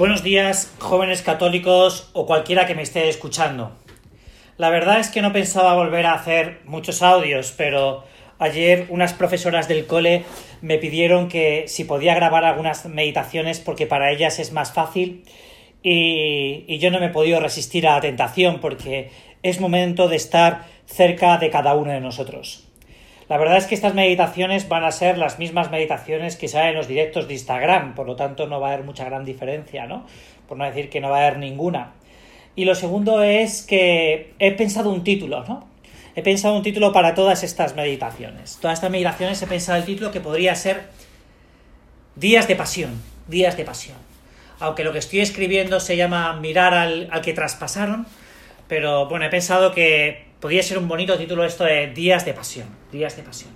Buenos días, jóvenes católicos o cualquiera que me esté escuchando. La verdad es que no pensaba volver a hacer muchos audios, pero ayer unas profesoras del cole me pidieron que si podía grabar algunas meditaciones porque para ellas es más fácil y, yo no me he podido resistir a la tentación porque es momento de estar cerca de cada uno de nosotros. La verdad es que estas meditaciones van a ser las mismas meditaciones que salen en los directos de Instagram, por lo tanto no va a haber mucha gran diferencia, ¿no? Por no decir que no va a haber ninguna. Y lo segundo es que he pensado un título, ¿no? He pensado un título para todas estas meditaciones. Todas estas meditaciones he pensado el título que podría ser Días de Pasión, Días de Pasión. Aunque lo que estoy escribiendo se llama Mirar al, al que traspasaron, pero bueno, he pensado que podría ser un bonito título esto de Días de Pasión. Días de Pasión.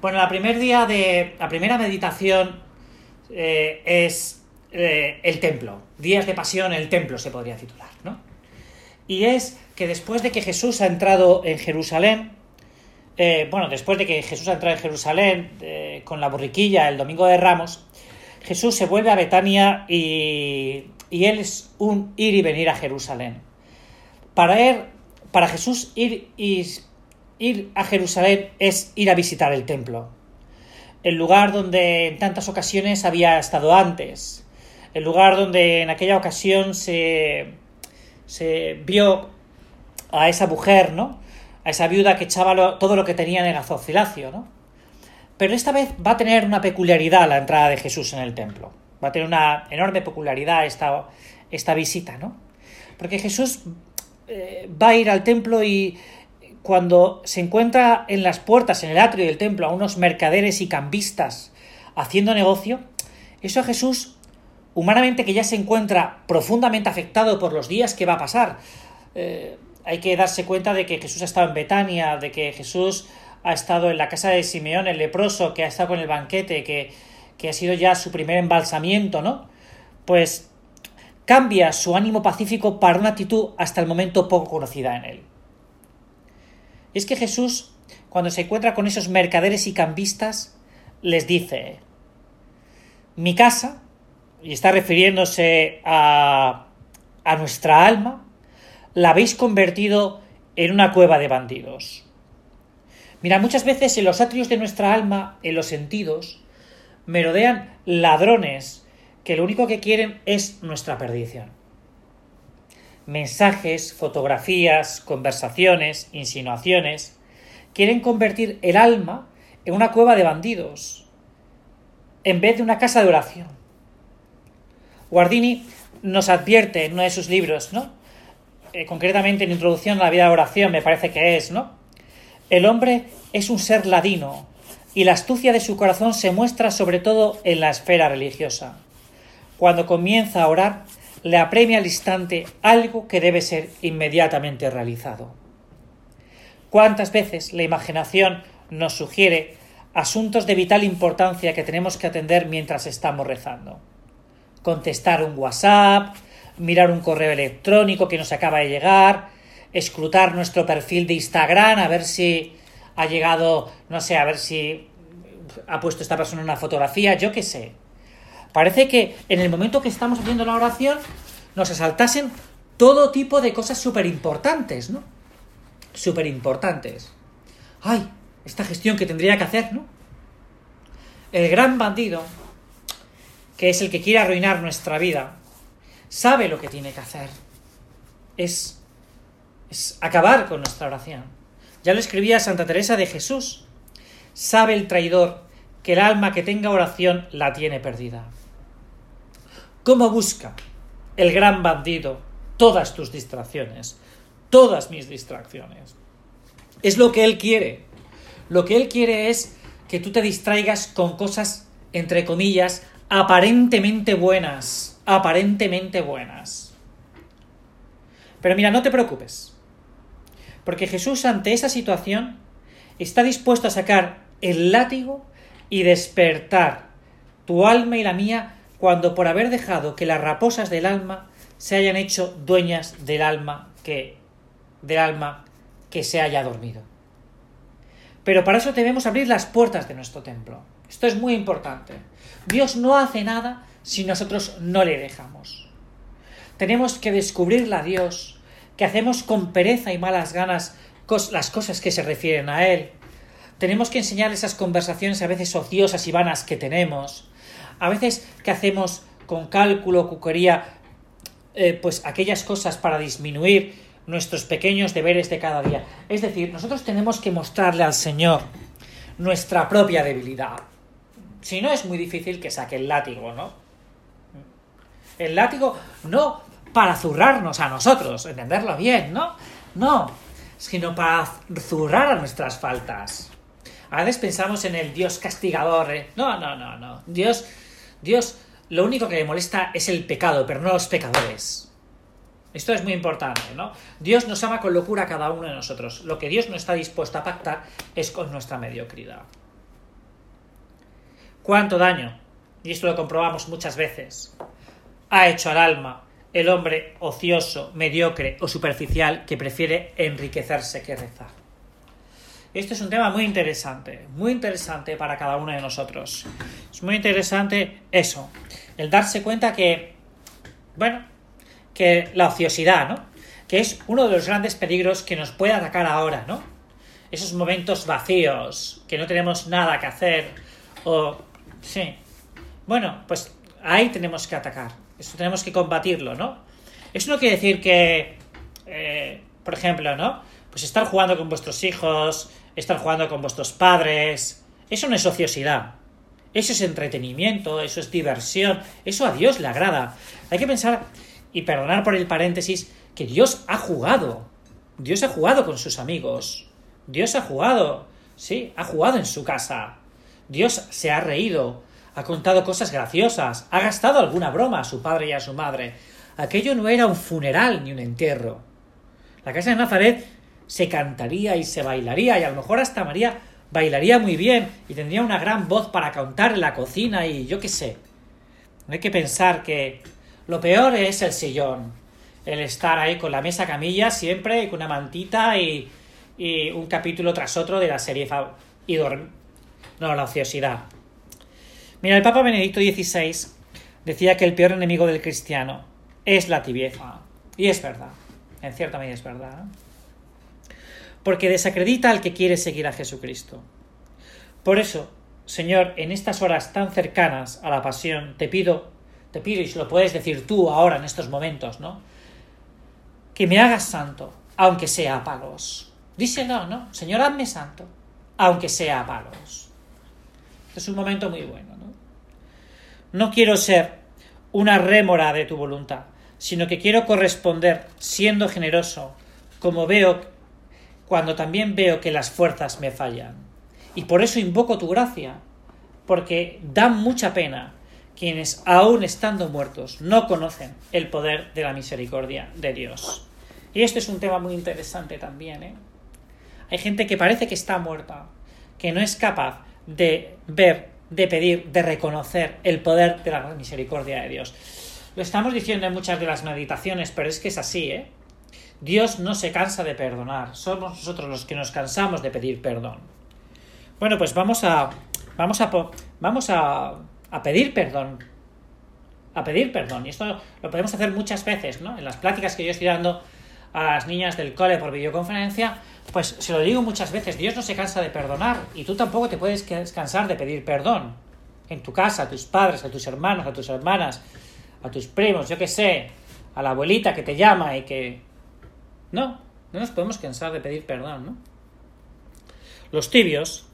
Bueno, la, primer día de, la primera meditación eh, es eh, el templo. Días de Pasión, el templo se podría titular, ¿no? Y es que después de que Jesús ha entrado en Jerusalén, eh, bueno, después de que Jesús ha entrado en Jerusalén con la borriquilla el domingo de Ramos, Jesús se vuelve a Betania y, y él es un ir y venir a Jerusalén. Para él, para Jesús ir, y, ir a Jerusalén es ir a visitar el templo, el lugar donde en tantas ocasiones había estado antes, el lugar donde en aquella ocasión se, se vio a esa mujer, ¿no? A esa viuda que echaba todo lo que tenía en el azocilacio, ¿no? Pero esta vez va a tener una peculiaridad la entrada de Jesús en el templo. Va a tener una enorme peculiaridad esta, esta visita, ¿no? Porque Jesús eh, va a ir al templo y cuando se encuentra en las puertas, en el atrio del templo, a unos mercaderes y cambistas haciendo negocio, eso a Jesús, humanamente que ya se encuentra profundamente afectado por los días que va a pasar, eh, hay que darse cuenta de que Jesús ha estado en Betania, de que Jesús ha estado en la casa de Simeón el leproso, que ha estado con el banquete, que, que ha sido ya su primer embalsamiento, ¿no? Pues cambia su ánimo pacífico para una actitud hasta el momento poco conocida en él. Es que Jesús, cuando se encuentra con esos mercaderes y cambistas, les dice, mi casa, y está refiriéndose a, a nuestra alma, la habéis convertido en una cueva de bandidos. Mira, muchas veces en los atrios de nuestra alma, en los sentidos, merodean ladrones que lo único que quieren es nuestra perdición. Mensajes, fotografías, conversaciones, insinuaciones, quieren convertir el alma en una cueva de bandidos, en vez de una casa de oración. Guardini nos advierte en uno de sus libros, ¿no? Eh, concretamente en Introducción a la vida de oración, me parece que es, ¿no? El hombre es un ser ladino y la astucia de su corazón se muestra sobre todo en la esfera religiosa. Cuando comienza a orar, le apremia al instante algo que debe ser inmediatamente realizado. ¿Cuántas veces la imaginación nos sugiere asuntos de vital importancia que tenemos que atender mientras estamos rezando? Contestar un WhatsApp, mirar un correo electrónico que nos acaba de llegar, escrutar nuestro perfil de Instagram a ver si ha llegado, no sé, a ver si ha puesto esta persona una fotografía, yo qué sé. Parece que en el momento que estamos haciendo la oración nos asaltasen todo tipo de cosas súper importantes, ¿no? Súper importantes. ¡Ay! Esta gestión que tendría que hacer, ¿no? El gran bandido, que es el que quiere arruinar nuestra vida, sabe lo que tiene que hacer. Es, es acabar con nuestra oración. Ya lo escribía Santa Teresa de Jesús. Sabe el traidor que el alma que tenga oración la tiene perdida. ¿Cómo busca el gran bandido todas tus distracciones? Todas mis distracciones. Es lo que él quiere. Lo que él quiere es que tú te distraigas con cosas, entre comillas, aparentemente buenas. Aparentemente buenas. Pero mira, no te preocupes. Porque Jesús ante esa situación está dispuesto a sacar el látigo y despertar tu alma y la mía cuando por haber dejado que las raposas del alma se hayan hecho dueñas del alma que del alma que se haya dormido. Pero para eso debemos abrir las puertas de nuestro templo. Esto es muy importante. Dios no hace nada si nosotros no le dejamos. Tenemos que descubrirle a Dios, que hacemos con pereza y malas ganas las cosas que se refieren a Él. Tenemos que enseñar esas conversaciones a veces ociosas y vanas que tenemos. A veces que hacemos con cálculo, cuquería, eh, pues aquellas cosas para disminuir nuestros pequeños deberes de cada día. Es decir, nosotros tenemos que mostrarle al Señor nuestra propia debilidad. Si no, es muy difícil que saque el látigo, ¿no? El látigo no para zurrarnos a nosotros, entenderlo bien, ¿no? No, sino para zurrar a nuestras faltas. A veces pensamos en el Dios castigador. ¿eh? No, no, no, no. Dios, Dios, lo único que le molesta es el pecado, pero no los pecadores. Esto es muy importante, ¿no? Dios nos ama con locura a cada uno de nosotros. Lo que Dios no está dispuesto a pactar es con nuestra mediocridad. ¿Cuánto daño? Y esto lo comprobamos muchas veces. Ha hecho al alma el hombre ocioso, mediocre o superficial que prefiere enriquecerse que rezar. Este es un tema muy interesante, muy interesante para cada uno de nosotros. Es muy interesante eso, el darse cuenta que, bueno, que la ociosidad, ¿no? Que es uno de los grandes peligros que nos puede atacar ahora, ¿no? Esos momentos vacíos, que no tenemos nada que hacer, o... Sí. Bueno, pues ahí tenemos que atacar. Eso tenemos que combatirlo, ¿no? Eso no quiere decir que, eh, por ejemplo, ¿no? Pues estar jugando con vuestros hijos, estar jugando con vuestros padres, eso no es ociosidad. Eso es entretenimiento, eso es diversión, eso a Dios le agrada. Hay que pensar, y perdonar por el paréntesis, que Dios ha jugado. Dios ha jugado con sus amigos. Dios ha jugado, sí, ha jugado en su casa. Dios se ha reído, ha contado cosas graciosas, ha gastado alguna broma a su padre y a su madre. Aquello no era un funeral ni un entierro. La casa de Nazaret se cantaría y se bailaría y a lo mejor hasta María bailaría muy bien y tendría una gran voz para cantar en la cocina y yo qué sé. No hay que pensar que lo peor es el sillón, el estar ahí con la mesa camilla siempre con una mantita y, y un capítulo tras otro de la serie y dormir. No, la ociosidad. Mira, el Papa Benedicto XVI decía que el peor enemigo del cristiano es la tibieza. Y es verdad, en cierta medida es verdad. Porque desacredita al que quiere seguir a Jesucristo. Por eso, Señor, en estas horas tan cercanas a la pasión, te pido, te pido, y lo puedes decir tú ahora en estos momentos, ¿no? Que me hagas santo, aunque sea a palos. Díselo, ¿no? Señor, hazme santo, aunque sea a palos. Es un momento muy bueno, ¿no? No quiero ser una rémora de tu voluntad, sino que quiero corresponder siendo generoso, como veo cuando también veo que las fuerzas me fallan. Y por eso invoco tu gracia, porque da mucha pena quienes, aun estando muertos, no conocen el poder de la misericordia de Dios. Y este es un tema muy interesante también. ¿eh? Hay gente que parece que está muerta, que no es capaz de ver de pedir, de reconocer el poder de la misericordia de Dios. Lo estamos diciendo en muchas de las meditaciones, pero es que es así, ¿eh? Dios no se cansa de perdonar, somos nosotros los que nos cansamos de pedir perdón. Bueno, pues vamos a vamos a vamos a, a pedir perdón. A pedir perdón. Y esto lo podemos hacer muchas veces, ¿no? En las pláticas que yo estoy dando a las niñas del cole por videoconferencia, pues se lo digo muchas veces, Dios no se cansa de perdonar y tú tampoco te puedes cansar de pedir perdón. En tu casa, a tus padres, a tus hermanos, a tus hermanas, a tus primos, yo qué sé, a la abuelita que te llama y que... No, no nos podemos cansar de pedir perdón, ¿no? Los tibios,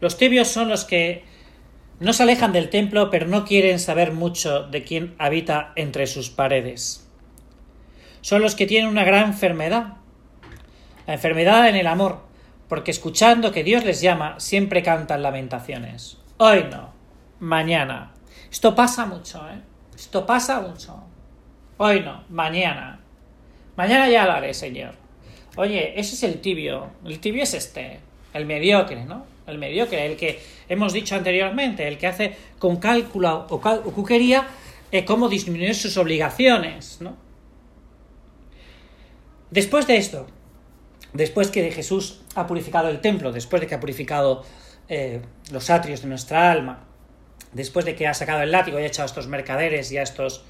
los tibios son los que no se alejan del templo pero no quieren saber mucho de quién habita entre sus paredes son los que tienen una gran enfermedad. La enfermedad en el amor, porque escuchando que Dios les llama, siempre cantan lamentaciones. Hoy no, mañana. Esto pasa mucho, ¿eh? Esto pasa mucho. Hoy no, mañana. Mañana ya lo haré, Señor. Oye, ese es el tibio. El tibio es este, el mediocre, ¿no? El mediocre, el que hemos dicho anteriormente, el que hace con cálculo o, cuquería eh, cómo disminuir sus obligaciones, ¿no? Después de esto, después que Jesús ha purificado el templo, después de que ha purificado eh, los atrios de nuestra alma, después de que ha sacado el látigo y ha echado a estos mercaderes y a estos,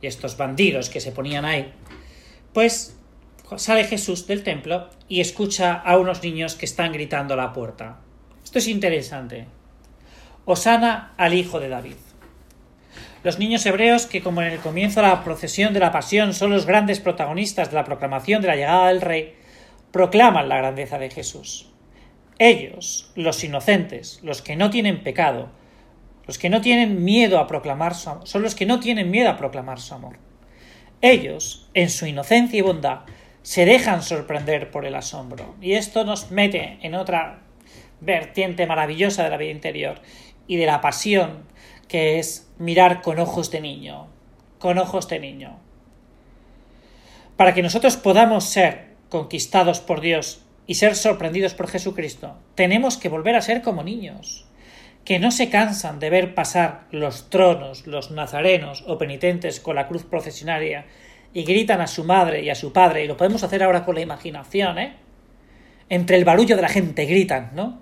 y estos bandidos que se ponían ahí, pues sale Jesús del templo y escucha a unos niños que están gritando a la puerta. Esto es interesante. Osana al hijo de David. Los niños hebreos, que como en el comienzo de la procesión de la pasión son los grandes protagonistas de la proclamación de la llegada del rey, proclaman la grandeza de Jesús. Ellos, los inocentes, los que no tienen pecado, los que no tienen miedo a proclamar su amor, son los que no tienen miedo a proclamar su amor. Ellos, en su inocencia y bondad, se dejan sorprender por el asombro. Y esto nos mete en otra vertiente maravillosa de la vida interior y de la pasión, que es mirar con ojos de niño, con ojos de niño. Para que nosotros podamos ser conquistados por Dios y ser sorprendidos por Jesucristo, tenemos que volver a ser como niños, que no se cansan de ver pasar los tronos, los nazarenos o penitentes con la cruz procesionaria y gritan a su madre y a su padre, y lo podemos hacer ahora con la imaginación, ¿eh? Entre el barullo de la gente gritan, ¿no?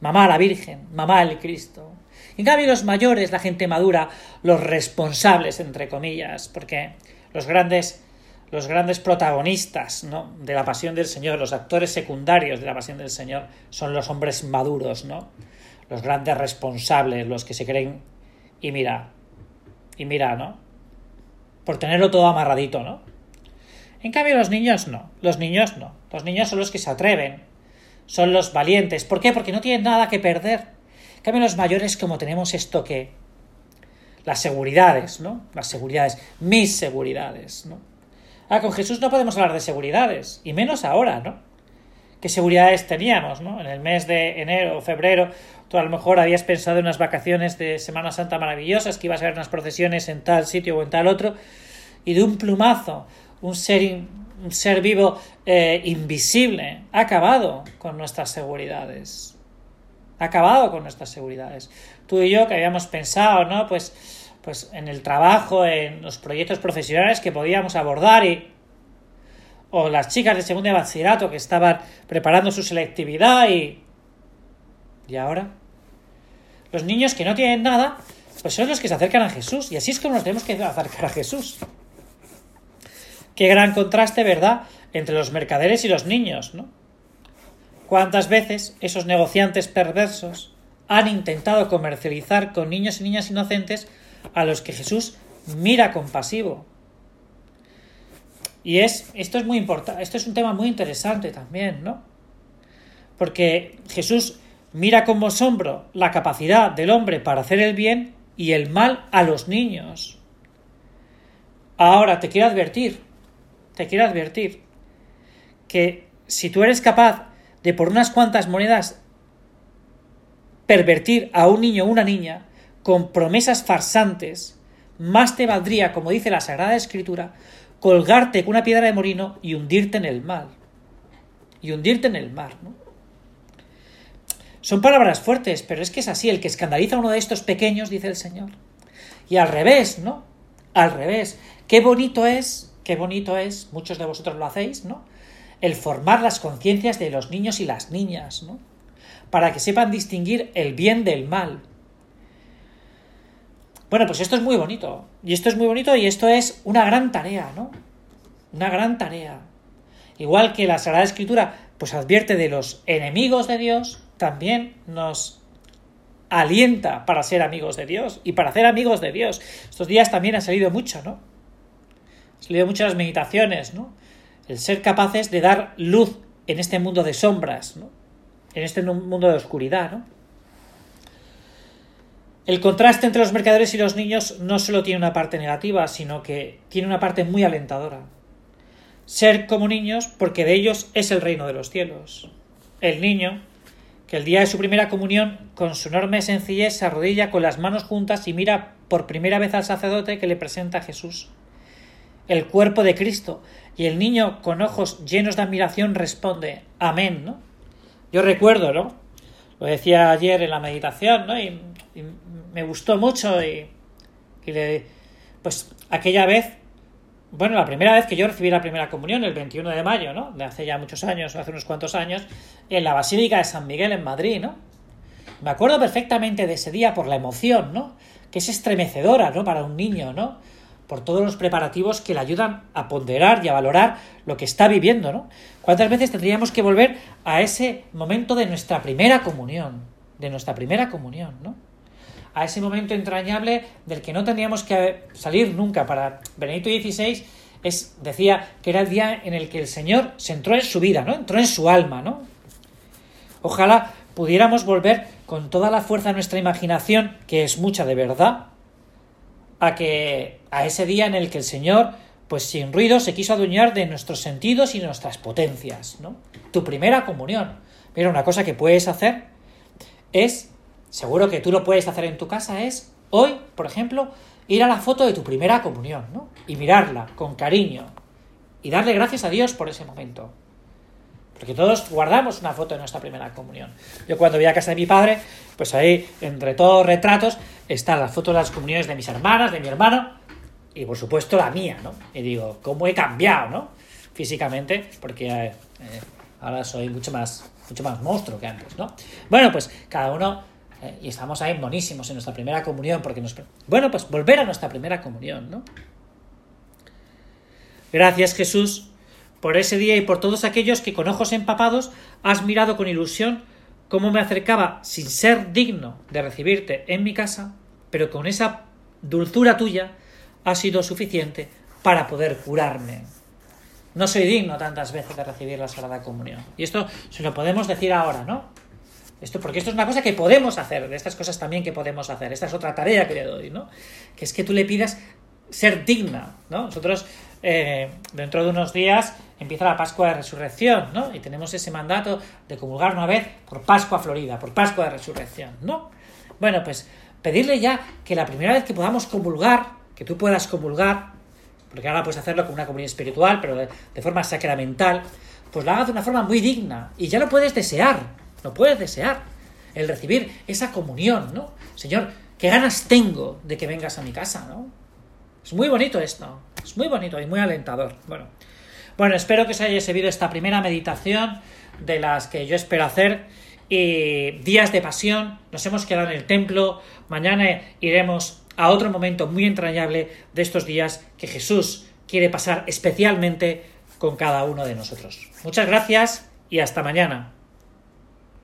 Mamá la Virgen, mamá el Cristo. En cambio, los mayores, la gente madura, los responsables, entre comillas, porque los grandes los grandes protagonistas ¿no? de la pasión del Señor, los actores secundarios de la pasión del Señor, son los hombres maduros, ¿no? Los grandes responsables, los que se creen, y mira, y mira, ¿no? Por tenerlo todo amarradito, ¿no? En cambio, los niños no, los niños no. Los niños son los que se atreven, son los valientes. ¿Por qué? Porque no tienen nada que perder. En cambio, los mayores, como tenemos esto que. Las seguridades, ¿no? Las seguridades, mis seguridades, ¿no? Ah, con Jesús no podemos hablar de seguridades, y menos ahora, ¿no? ¿Qué seguridades teníamos, ¿no? En el mes de enero o febrero, tú a lo mejor habías pensado en unas vacaciones de Semana Santa maravillosas, que ibas a ver unas procesiones en tal sitio o en tal otro, y de un plumazo, un ser, un ser vivo eh, invisible ha acabado con nuestras seguridades. Ha acabado con nuestras seguridades. Tú y yo que habíamos pensado, ¿no? Pues pues en el trabajo, en los proyectos profesionales que podíamos abordar y o las chicas de segundo de bachillerato que estaban preparando su selectividad y y ahora los niños que no tienen nada, pues son los que se acercan a Jesús y así es como nos tenemos que acercar a Jesús. Qué gran contraste, ¿verdad?, entre los mercaderes y los niños, ¿no? ¿Cuántas veces esos negociantes perversos han intentado comercializar con niños y niñas inocentes a los que Jesús mira compasivo. Y es, esto es muy importante, esto es un tema muy interesante también, ¿no? Porque Jesús mira con asombro la capacidad del hombre para hacer el bien y el mal a los niños. Ahora te quiero advertir, te quiero advertir que si tú eres capaz de por unas cuantas monedas pervertir a un niño o una niña, con promesas farsantes, más te valdría, como dice la Sagrada Escritura, colgarte con una piedra de morino y hundirte en el mar. Y hundirte en el mar, ¿no? Son palabras fuertes, pero es que es así, el que escandaliza a uno de estos pequeños, dice el Señor. Y al revés, ¿no? Al revés. Qué bonito es, qué bonito es, muchos de vosotros lo hacéis, ¿no? El formar las conciencias de los niños y las niñas, ¿no? Para que sepan distinguir el bien del mal, bueno, pues esto es muy bonito. Y esto es muy bonito y esto es una gran tarea, ¿no? Una gran tarea. Igual que la Sagrada Escritura pues advierte de los enemigos de Dios, también nos alienta para ser amigos de Dios y para ser amigos de Dios. Estos días también ha salido mucho, ¿no? Han salido muchas meditaciones, ¿no? El ser capaces de dar luz en este mundo de sombras, ¿no? En este mundo de oscuridad, ¿no? El contraste entre los mercaderes y los niños no solo tiene una parte negativa, sino que tiene una parte muy alentadora. Ser como niños porque de ellos es el reino de los cielos. El niño, que el día de su primera comunión, con su enorme sencillez, se arrodilla con las manos juntas y mira por primera vez al sacerdote que le presenta a Jesús. El cuerpo de Cristo. Y el niño, con ojos llenos de admiración, responde, Amén, ¿no? Yo recuerdo, ¿no? Lo decía ayer en la meditación, ¿no? Me gustó mucho y, le, pues aquella vez, bueno, la primera vez que yo recibí la primera comunión, el 21 de mayo, ¿no? De hace ya muchos años, hace unos cuantos años, en la Basílica de San Miguel en Madrid, ¿no? Me acuerdo perfectamente de ese día por la emoción, ¿no? Que es estremecedora, ¿no? Para un niño, ¿no? Por todos los preparativos que le ayudan a ponderar y a valorar lo que está viviendo, ¿no? ¿Cuántas veces tendríamos que volver a ese momento de nuestra primera comunión? De nuestra primera comunión, ¿no? A ese momento entrañable del que no tendríamos que salir nunca. Para Benedicto XVI es, decía que era el día en el que el Señor se entró en su vida, ¿no? Entró en su alma, ¿no? Ojalá pudiéramos volver con toda la fuerza de nuestra imaginación, que es mucha de verdad, a que a ese día en el que el Señor, pues sin ruido, se quiso adueñar de nuestros sentidos y nuestras potencias, ¿no? Tu primera comunión. Mira, una cosa que puedes hacer es, seguro que tú lo puedes hacer en tu casa, es hoy, por ejemplo, ir a la foto de tu primera comunión, ¿no? Y mirarla con cariño y darle gracias a Dios por ese momento. Porque todos guardamos una foto de nuestra primera comunión. Yo cuando voy a casa de mi padre, pues ahí, entre todos retratos, está la foto de las comuniones de mis hermanas, de mi hermano, y por supuesto la mía, ¿no? Y digo, ¿cómo he cambiado, ¿no? Físicamente, porque eh, eh, ahora soy mucho más, mucho más monstruo que antes, ¿no? Bueno, pues cada uno ¿eh? y estamos ahí monísimos en nuestra primera comunión, porque nos... Bueno, pues volver a nuestra primera comunión, ¿no? Gracias Jesús por ese día y por todos aquellos que con ojos empapados has mirado con ilusión cómo me acercaba sin ser digno de recibirte en mi casa, pero con esa dulzura tuya ha sido suficiente para poder curarme. No soy digno tantas veces de recibir la Sagrada Comunión. Y esto se lo podemos decir ahora, ¿no? Esto, porque esto es una cosa que podemos hacer, de estas cosas también que podemos hacer. Esta es otra tarea que le doy, ¿no? Que es que tú le pidas ser digna, ¿no? Nosotros, eh, dentro de unos días, empieza la Pascua de Resurrección, ¿no? Y tenemos ese mandato de comulgar una vez por Pascua Florida, por Pascua de Resurrección, ¿no? Bueno, pues pedirle ya que la primera vez que podamos comulgar, que tú puedas comulgar, porque ahora puedes hacerlo con una comunidad espiritual, pero de, de forma sacramental, pues lo hagas de una forma muy digna y ya lo puedes desear, no puedes desear el recibir esa comunión, ¿no? Señor, qué ganas tengo de que vengas a mi casa, ¿no? Es muy bonito esto, es muy bonito y muy alentador. Bueno, bueno espero que os haya servido esta primera meditación de las que yo espero hacer. Y días de pasión, nos hemos quedado en el templo, mañana iremos a otro momento muy entrañable de estos días que Jesús quiere pasar especialmente con cada uno de nosotros. Muchas gracias y hasta mañana.